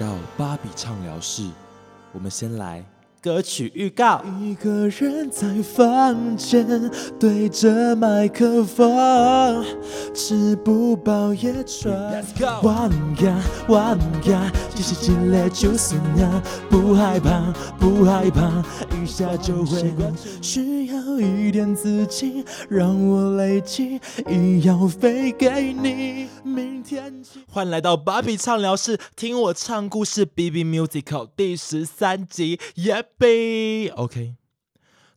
到芭比畅聊室，我们先来。歌曲预告。一个人在房间对着麦克风，吃不饱也喘。Let's go 玩呀玩呀，继续进来就是呀，不害怕不害怕，一下就会完。需要一点资金让我累积医药费给你，明天起。欢迎来到芭比畅聊室，听我唱故事。B B Musical 第十三集，耶比。OK，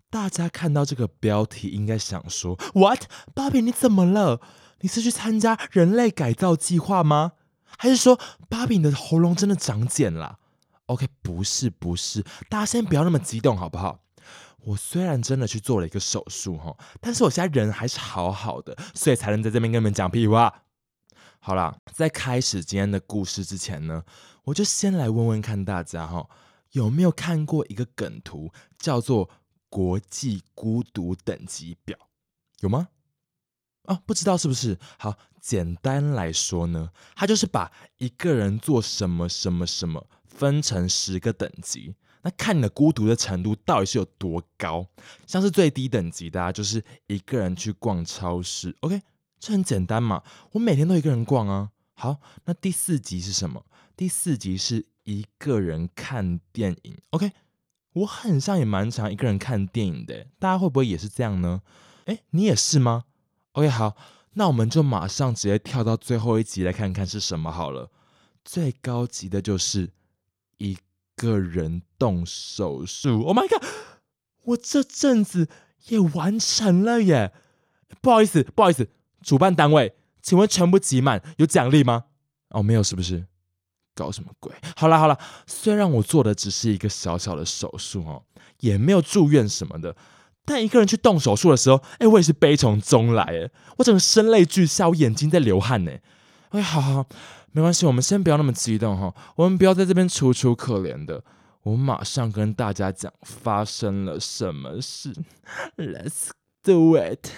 大家看到这个标题，应该想说：What？芭比你怎么了？你是去参加人类改造计划吗？还是说芭比你的喉咙真的长茧了？OK，不是不是，大家先不要那么激动好不好？我虽然真的去做了一个手术哈，但是我现在人还是好好的，所以才能在这边跟你们讲屁话。好了，在开始今天的故事之前呢，我就先来问问看大家哈，有没有看过一个梗图，叫做“国际孤独等级表”，有吗？啊，不知道是不是？好，简单来说呢，它就是把一个人做什么什么什么分成十个等级，那看你的孤独的程度到底是有多高。像是最低等级的啊，就是一个人去逛超市，OK，这很简单嘛，我每天都一个人逛啊。好，那第四级是什么？第四集是一个人看电影，OK，我很像也蛮常一个人看电影的，大家会不会也是这样呢？哎，你也是吗？OK，好，那我们就马上直接跳到最后一集来看看是什么好了。最高级的就是一个人动手术，Oh my god！我这阵子也完成了耶。不好意思，不好意思，主办单位，请问全部集满有奖励吗？哦，没有，是不是？搞什么鬼？好啦好啦，虽然我做的只是一个小小的手术哦，也没有住院什么的，但一个人去动手术的时候，哎，我也是悲从中来，哎，我整个声泪俱下，我眼睛在流汗呢。哎，好好好，没关系，我们先不要那么激动哈，我们不要在这边楚楚可怜的，我们马上跟大家讲发生了什么事，Let's do it。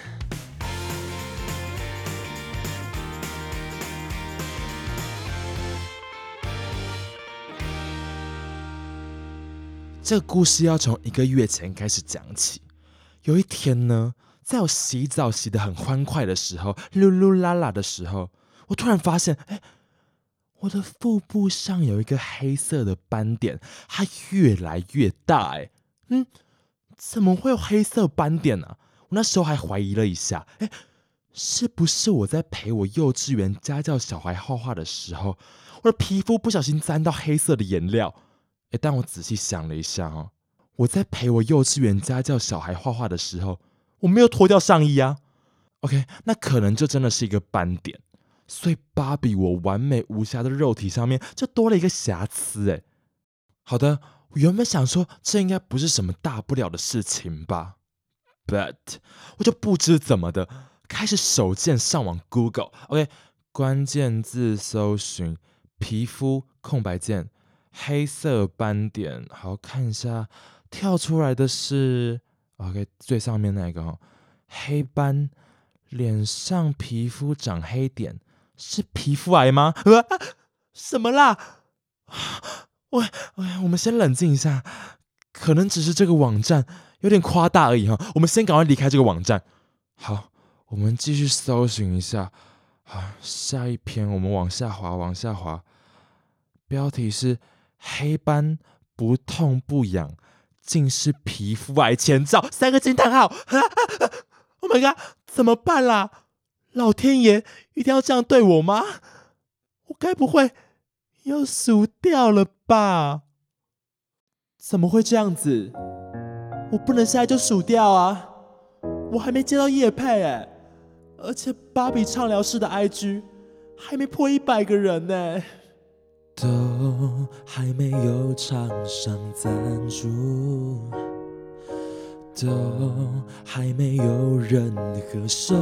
这个故事要从一个月前开始讲起。有一天呢，在我洗澡洗得很欢快的时候，噜噜啦啦的时候，我突然发现，哎，我的腹部上有一个黑色的斑点，它越来越大，哎，嗯，怎么会有黑色斑点呢、我那时候还怀疑了一下，哎，是不是我在陪我幼稚园家教小孩画画的时候，我的皮肤不小心沾到黑色的颜料？哎，但我仔细想了一下哦，我在陪我幼稚园家教小孩画画的时候，我没有脱掉上衣啊。OK，那可能就真的是一个斑点，所以芭比我完美无瑕的肉体上面就多了一个瑕疵。哎，好的，我原本想说这应该不是什么大不了的事情吧，But 我就不知怎么的开始手贱上网 Google，OK，、关键字搜寻皮肤空白键。黑色斑点，好看一下，跳出来的是 OK 最上面那个哦，黑斑，脸上皮肤长黑点，是皮肤癌吗？呃，什么啦？喂喂，我们先冷静一下，可能只是这个网站有点夸大而已哈，我们先赶快离开这个网站。好，我们继续搜寻一下，好，下一篇我们往下滑，往下滑，标题是。黑斑不痛不痒，竟是皮肤癌前兆！三个惊叹号！Oh my god，怎么办啦？老天爷一定要这样对我吗？我该不会要数掉了吧？怎么会这样子？我不能现在就数掉啊！我还没接到叶配哎，而且芭比畅聊室的 IG 还没破一百个人呢。都还没有厂商赞助，都还没有任何收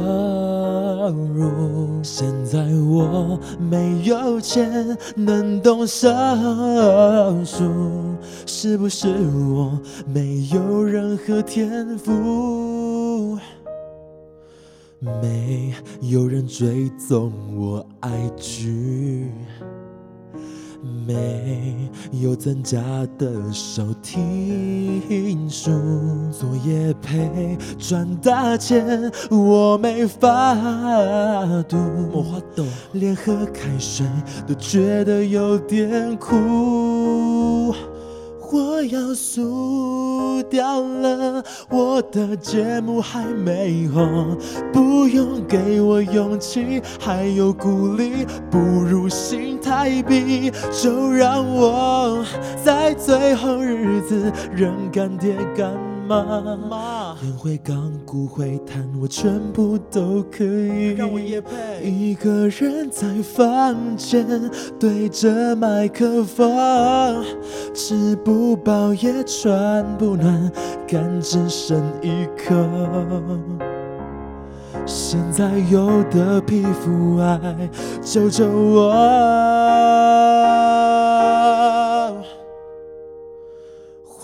入。现在我没有钱能动手术，是不是我没有任何天赋？没有人追踪我 IG。没有增加的收听数，作业陪赚大钱，我没法度，我花豆。连喝开水都觉得有点苦。我要输掉了，我的节目还没红，不用给我勇气，还有鼓励，不如心太比，就让我在最后日子认干爹干。妈，烟灰缸、骨灰坛，我全部都可以。让我也配。一个人在房间对着麦克风，吃不饱也穿不暖，肝只剩一颗。现在有的皮肤爱，救救我！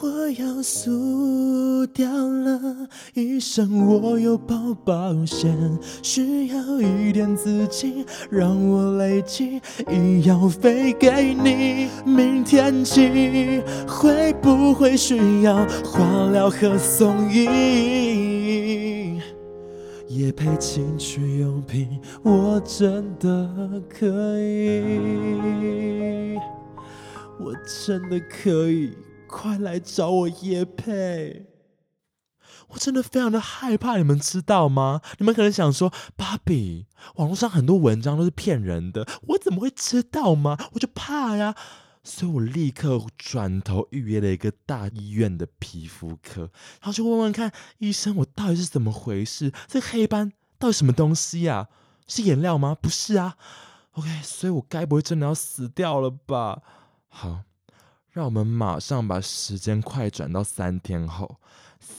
我要掉了，医生，我有保保险，需要一点资金让我累积医药费给你。明天起会不会需要化疗和送医？也配情趣用品，我真的可以，我真的可以。快来找我叶佩！我真的非常的害怕，你们知道吗？你们可能想说，芭比，网络上很多文章都是骗人的，我怎么会知道吗？我就怕呀，所以我立刻转头预约了一个大医院的皮肤科，然后就问问看医生，我到底是怎么回事？这黑斑到底什么东西呀？是颜料吗？不是啊。OK，所以我该不会真的要死掉了吧？好。让我们马上把时间快转到三天后。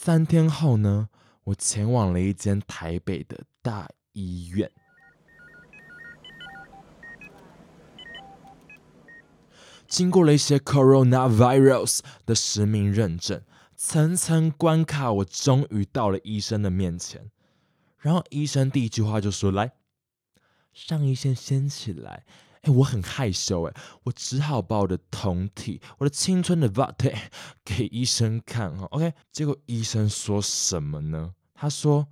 三天后呢，我前往了一间台北的大医院，经过了一些 coronavirus 的实名认证，层层关卡，我终于到了医生的面前。然后医生第一句话就说：“来，上医线掀起来。”哎，我很害羞哎，我只好把我的酮体、我的青春的 v a t 给医生看哈。OK，结果医生说什么呢？他说：“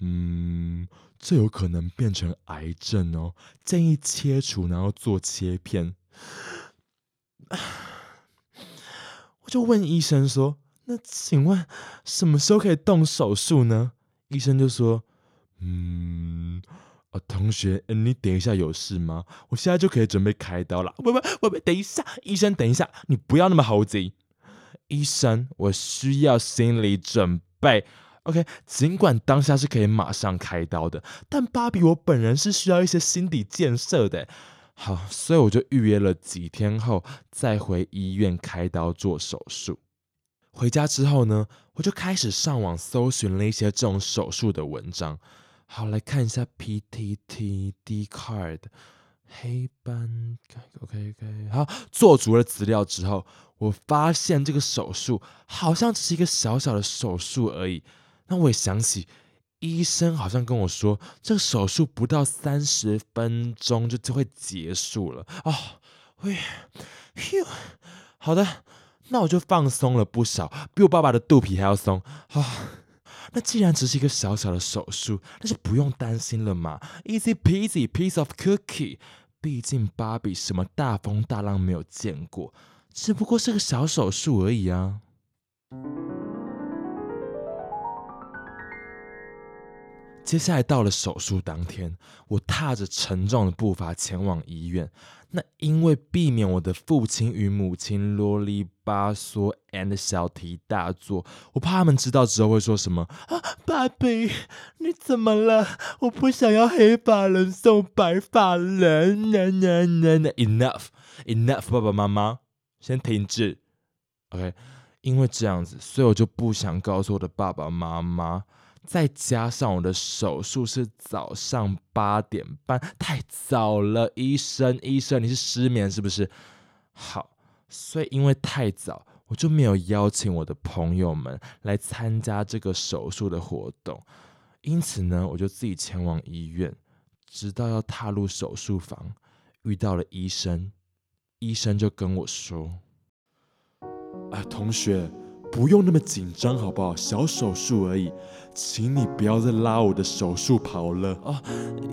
嗯，这有可能变成癌症哦，建议切除，然后做切片。”我就问医生说：“那请问什么时候可以动手术呢？”医生就说：“嗯。”啊，同学，你等一下有事吗？我现在就可以准备开刀了。不不不不，等一下，医生，等一下，你不要那么猴急。医生，我需要心理准备。OK，尽管当下是可以马上开刀的，但芭比我本人是需要一些心理建设的。好，所以我就预约了几天后再回医院开刀做手术。回家之后呢，我就开始上网搜寻了一些这种手术的文章。好，来看一下 PTT D card 黑斑，OK OK。好，做足了资料之后，我发现这个手术好像只是一个小小的手术而已。那我也想起医生好像跟我说，这个手术不到三十分钟就就会结束了。哦，喂，哟，好的，那我就放松了不少，比我爸爸的肚皮还要松。啊。那既然只是一个小小的手术，那就不用担心了嘛，easy peasy piece of cookie。毕竟芭比什么大风大浪没有见过，只不过是个小手术而已啊。接下来到了手术当天，我踏着沉重的步伐前往医院。那因为避免我的父亲与母亲啰里吧嗦 and 小题大做，我怕他们知道之后会说什么啊，爸比你怎么了？我不想要黑发人送白发人。Enough, enough，爸爸妈妈先停止。OK，因为这样子，所以我就不想告诉我的爸爸妈妈。再加上我的手术是早上八点半，太早了。医生，医生，你是失眠是不是？好，所以因为太早，我就没有邀请我的朋友们来参加这个手术的活动。因此呢，我就自己前往医院，直到要踏入手术房，遇到了医生。医生就跟我说：“哎，同学，不用那么紧张好不好？小手术而已，请你不要再拉我的手术袍了。”哦，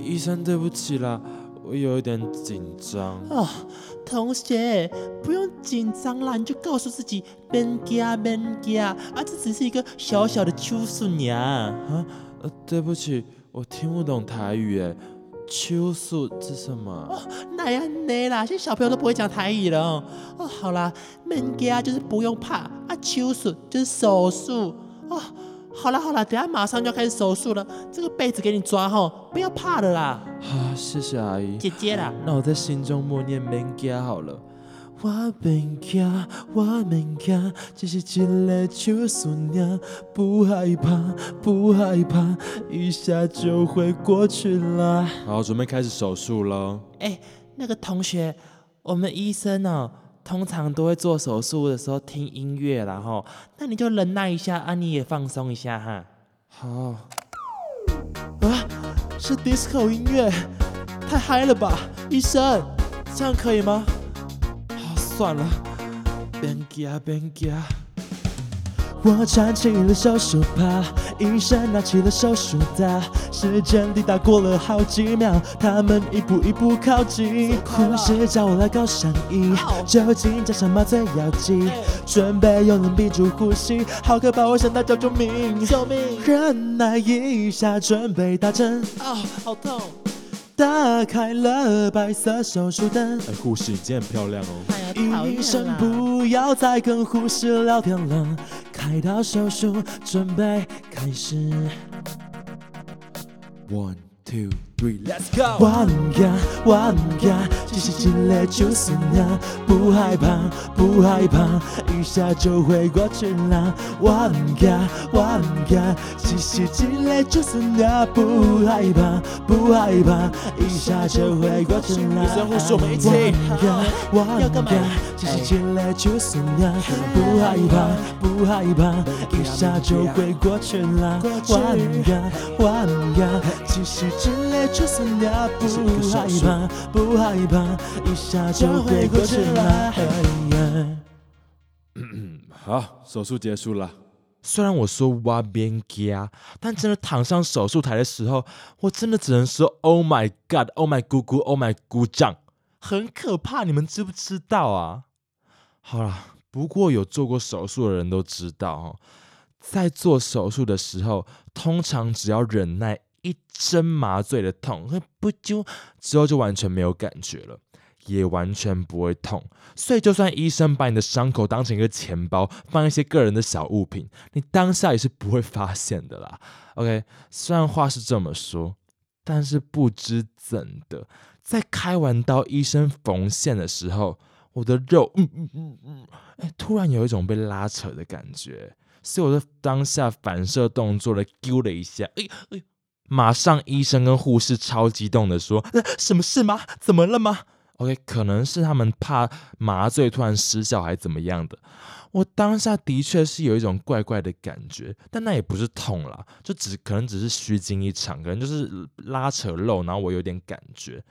医生，对不起啦，我有一点紧张。哦，同学，不用紧张啦，你就告诉自己免惊免惊啊，这只是一个小小的手术呀。啊，呃，对不起，我听不懂台语诶。手术是什么？哦，那样呢啦，现在小朋友都不会讲台语了哦。哦，好啦，免惊就是不用怕啊，秋素就是手术哦。好啦好啦，等下马上就要开始手术了，这个被子给你抓哈，不要怕的啦。啊，谢谢阿姨。姐姐啦，那我在心中默念免惊好了。我免惊，我免惊，只是一个手术呀，不害怕，不害怕，一下就会过去了。好，准备开始手术喽。哎，那个同学，我们医生哦，通常都会做手术的时候听音乐然后，那你就忍耐一下啊，你也放松一下哈。好。啊，是 disco 音乐，太嗨了吧，医生，这样可以吗？算了，别惊别惊。我穿起了手术袍，医生拿起了手术刀，时间滴答过了好几秒，他们一步一步靠近。护士叫我来搞上衣，酒精加上麻醉药剂，准备用冷闭住呼吸，好可怕，我想大叫救命！救命！忍耐一下，准备打针。啊，好痛！打开了白色手术灯。哎，护士，你今天很漂亮哦。医生不要再跟护士聊天了，开刀手术准备开始。One two let's go。我唔惊，我唔惊，只是一个手术呀，不害怕，不害怕，一下就会过去了。我唔惊，我唔惊，只是一个手术呀，不害怕，不害怕，一下就会过去了。医生护士，我们一起。我唔惊，只是一个手术呀，不害怕，不害怕，一下就会过去了。我唔惊，我唔惊，只是一个手术呀，不害怕，不害怕，一下就会过去了。好，手术结束了。虽然我说哇边加，但真的躺上手术台的时候，我真的只能说 Oh my God，Oh my 姑姑，Oh my 姑丈，很可怕。你们知不知道啊？好了，不过有做过手术的人都知道哦，在做手术的时候，通常只要忍耐一针麻醉的痛，不就之后就完全没有感觉了。也完全不会痛，所以就算医生把你的伤口当成一个钱包，放一些个人的小物品，你当下也是不会发现的啦。OK，虽然话是这么说，但是不知怎的，在开完刀、医生缝线的时候，我的肉，嗯嗯嗯嗯，哎，突然有一种被拉扯的感觉，所以我的当下反射动作的丢了一下，哎哎，马上医生跟护士超激动的说：“那什么事吗？怎么了吗？” OK，可能是他们怕麻醉突然失效，还怎么样的？我当下的确是有一种怪怪的感觉，但那也不是痛啦，就只可能只是虚惊一场，可能就是拉扯肉，然后我有点感觉。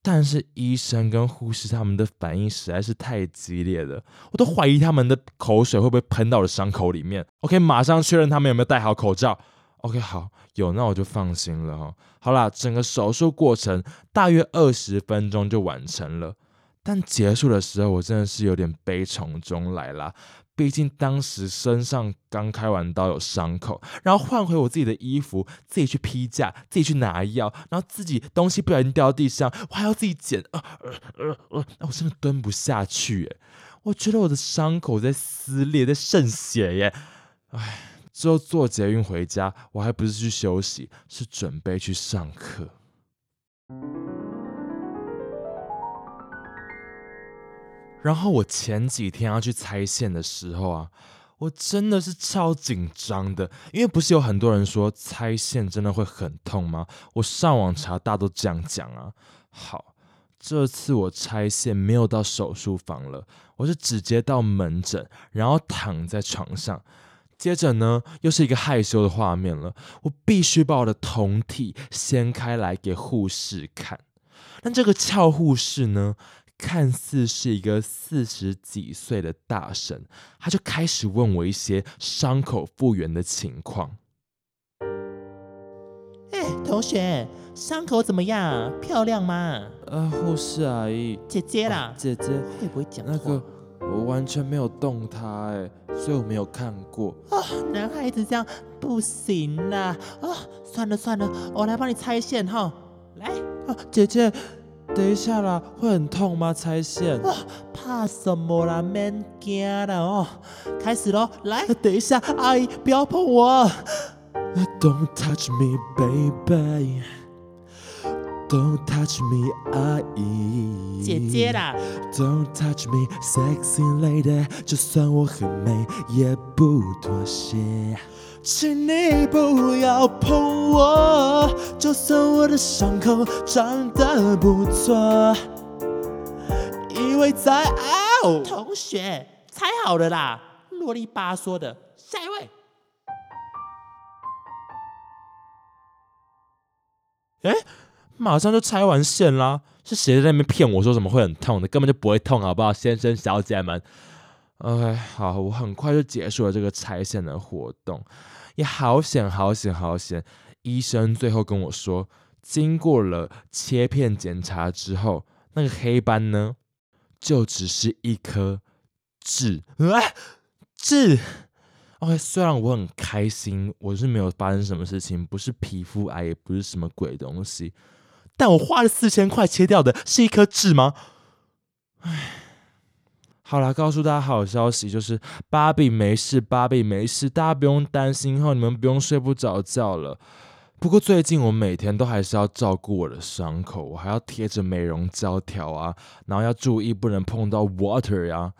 但是医生跟护士他们的反应实在是太激烈了，我都怀疑他们的口水会不会喷到了伤口里面。OK，马上确认他们有没有戴好口罩。OK，好，有那我就放心了哈。好啦，整个手术过程大约二十分钟就完成了，但结束的时候我真的是有点悲从中来啦。毕竟当时身上刚开完刀有伤口，然后换回我自己的衣服，自己去批假，自己去拿药，然后自己东西不小心掉到地上，我还要自己捡，呃呃呃，那我真的蹲不下去耶。我觉得我的伤口在撕裂，在渗血耶，唉。之后坐捷运回家，我还不是去休息，是准备去上课。然后我前几天要去拆线的时候啊，我真的是超紧张的，因为不是有很多人说拆线真的会很痛吗？我上网查，大都这样讲啊。好，这次我拆线没有到手术房了，我是直接到门诊，然后躺在床上。接着呢，又是一个害羞的画面了。我必须把我的酮体掀开来给护士看。但这个俏护士呢，看似是一个四十几岁的大神，他就开始问我一些伤口复原的情况。哎，同学，伤口怎么样？漂亮吗？呃，护士阿姨，姐姐啦，姐姐，会不会讲话？那个我完全没有动它，哎，所以我没有看过。啊，男孩子这样不行啦！啊，算了算了，我来帮你拆线哈。来，啊，姐姐，等一下啦，会很痛吗？拆线？啊，怕什么啦？免惊啦哦，开始喽！来，等一下，阿姨不要碰我。Don't touch me, baby. Don't touch me, 阿姨。姐姐。啦，Don't touch me, sexy lady。就算我很美，也不妥协。请你不要碰我，就算我的伤口长得不错，因为在哦。同学，拆好了啦，啰里吧嗦的。下一位，马上就拆完线啦！是谁在那边骗我说什么会很痛的？根本就不会痛，好不好，先生小姐们？OK，好，我很快就结束了这个拆线的活动，也好险，好险，好险！医生最后跟我说，经过了切片检查之后，那个黑斑呢，就只是一颗痣，啊，痣。OK，虽然我很开心，我是没有发生什么事情，不是皮肤癌，也不是什么鬼东西，但我花了四千块切掉的是一颗痣吗？唉，好啦，告诉大家好消息，就是芭比没事，芭比没事，大家不用担心哈，你们不用睡不着觉了。不过最近我每天都还是要照顾我的伤口，我还要贴着美容胶条啊，然后要注意不能碰到 water 呀、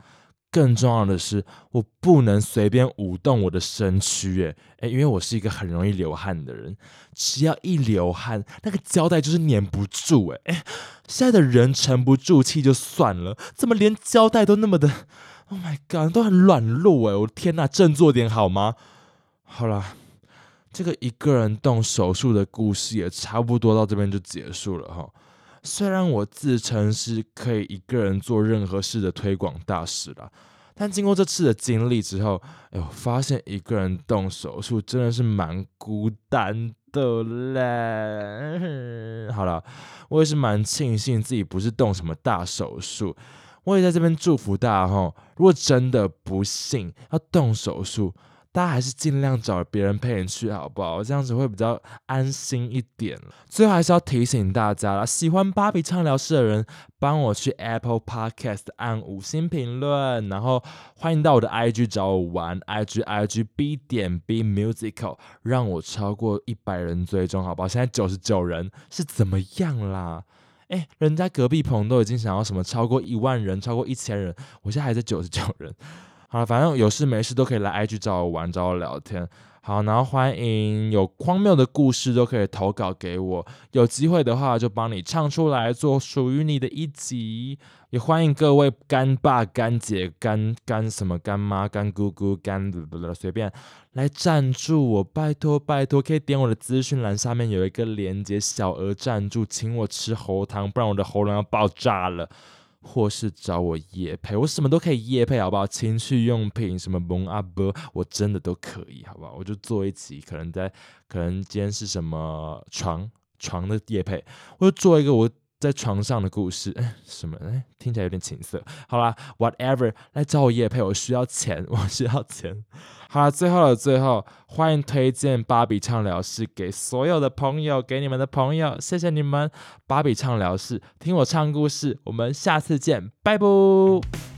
更重要的是，我不能随便舞动我的身躯，诶，因为我是一个很容易流汗的人，只要一流汗，那个胶带就是粘不住，诶诶，现在的人沉不住气就算了，怎么连胶带都那么的，Oh my god，都很软弱，诶，我的天呐，振作点好吗？好啦，这个一个人动手术的故事也差不多到这边就结束了哈。虽然我自称是可以一个人做任何事的推广大使啦，但经过这次的经历之后，哎，呦发现一个人动手术真的是蛮孤单的嘞。好了，我也是蛮庆幸自己不是动什么大手术。我也在这边祝福大家哈，如果真的不幸要动手术，大家还是尽量找别人陪你去，好不好？这样子会比较安心一点。最后还是要提醒大家啦，喜欢芭比畅聊室的人，帮我去 Apple Podcast 按五星评论，然后欢迎到我的 IG 找我玩，IG IG B 点 B Musical，让我超过一百人追踪，好不好？现在九十九人是怎么样啦？哎，人家隔壁棚都已经想要什么超过一万人、超过一千人，我现在还在九十九人。好了，反正有事没事都可以来 IG 找我玩，找我聊天。好，然后欢迎有荒谬的故事都可以投稿给我，有机会的话就帮你唱出来，做属于你的一集。也欢迎各位干爸、干姐、干干什么干妈、干姑姑、干的的 随便来赞助我，拜托拜托，可以点我的资讯栏下面有一个连接，小额赞助，请我吃喉糖，不然我的喉咙要爆炸了。或是找我夜配，我什么都可以夜配，好不好？情趣用品什么蒙阿波，我真的都可以，好不好？我就做一集，可能在，可能今天是什么床床的夜配，我就做一个我在床上的故事，哎，什么？哎，听起来有点情色。好啦 w h a t e v e r 来找我夜配，我需要钱，我需要钱。好了，最后的最后，欢迎推荐芭比畅聊室给所有的朋友，给你们的朋友，谢谢你们。芭比畅聊室，听我唱故事，我们下次见，拜拜。